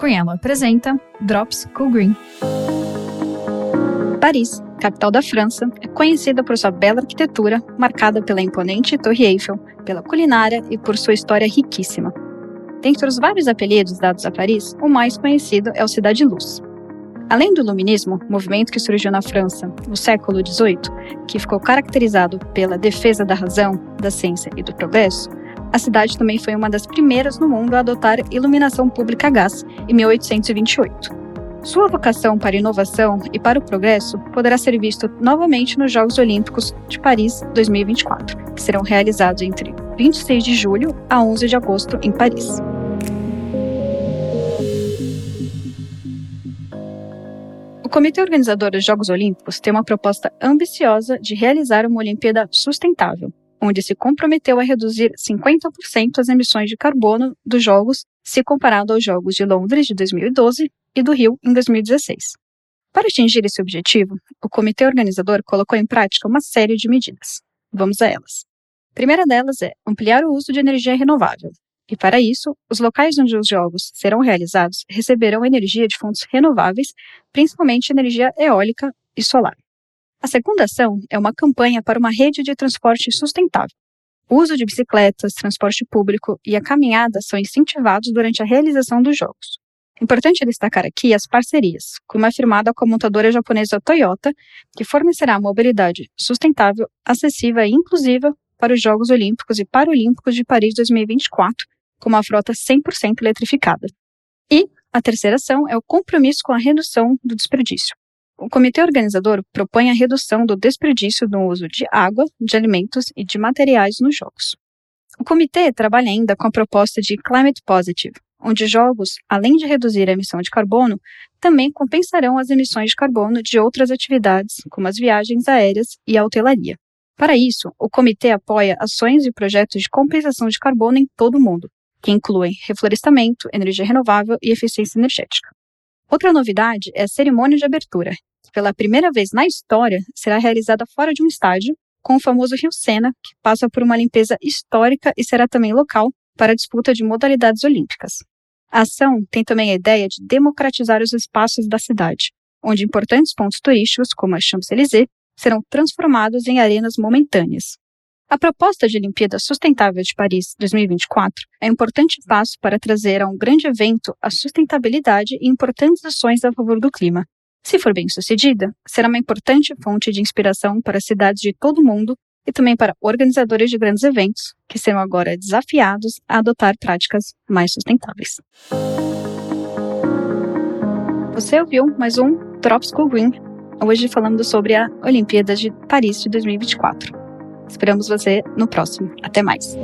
Cunhelo apresenta Drops Cool Green. Paris, capital da França, é conhecida por sua bela arquitetura, marcada pela imponente Torre Eiffel, pela culinária e por sua história riquíssima. Dentre os vários apelidos dados a Paris, o mais conhecido é o Cidade Luz. Além do Iluminismo, movimento que surgiu na França no século XVIII, que ficou caracterizado pela defesa da razão, da ciência e do progresso, a cidade também foi uma das primeiras no mundo a adotar iluminação pública a gás em 1828. Sua vocação para inovação e para o progresso poderá ser visto novamente nos Jogos Olímpicos de Paris 2024, que serão realizados entre 26 de julho a 11 de agosto em Paris. O comitê organizador dos Jogos Olímpicos tem uma proposta ambiciosa de realizar uma Olimpíada sustentável, onde se comprometeu a reduzir 50% as emissões de carbono dos Jogos se comparado aos Jogos de Londres de 2012 e do Rio em 2016. Para atingir esse objetivo, o comitê organizador colocou em prática uma série de medidas. Vamos a elas. A primeira delas é ampliar o uso de energia renovável. E para isso, os locais onde os jogos serão realizados receberão energia de fontes renováveis, principalmente energia eólica e solar. A segunda ação é uma campanha para uma rede de transporte sustentável. O uso de bicicletas, transporte público e a caminhada são incentivados durante a realização dos jogos. Importante destacar aqui as parcerias, como é firmada com a montadora japonesa Toyota, que fornecerá mobilidade sustentável, acessível e inclusiva para os Jogos Olímpicos e Paralímpicos de Paris 2024, com uma frota 100% eletrificada. E a terceira ação é o compromisso com a redução do desperdício. O comitê organizador propõe a redução do desperdício no uso de água, de alimentos e de materiais nos jogos. O comitê trabalha ainda com a proposta de Climate Positive, onde jogos, além de reduzir a emissão de carbono, também compensarão as emissões de carbono de outras atividades, como as viagens aéreas e a hotelaria. Para isso, o comitê apoia ações e projetos de compensação de carbono em todo o mundo, que incluem reflorestamento, energia renovável e eficiência energética. Outra novidade é a cerimônia de abertura, pela primeira vez na história será realizada fora de um estádio, com o famoso Rio Sena, que passa por uma limpeza histórica e será também local para a disputa de modalidades olímpicas. A ação tem também a ideia de democratizar os espaços da cidade, onde importantes pontos turísticos, como a Champs-Élysées, serão transformados em arenas momentâneas. A proposta de Olimpíada Sustentável de Paris 2024 é um importante passo para trazer a um grande evento a sustentabilidade e importantes ações a favor do clima. Se for bem sucedida, será uma importante fonte de inspiração para cidades de todo o mundo e também para organizadores de grandes eventos, que serão agora desafiados a adotar práticas mais sustentáveis. Você ouviu mais um Drop Green, hoje falando sobre a Olimpíada de Paris de 2024. Esperamos você no próximo. Até mais.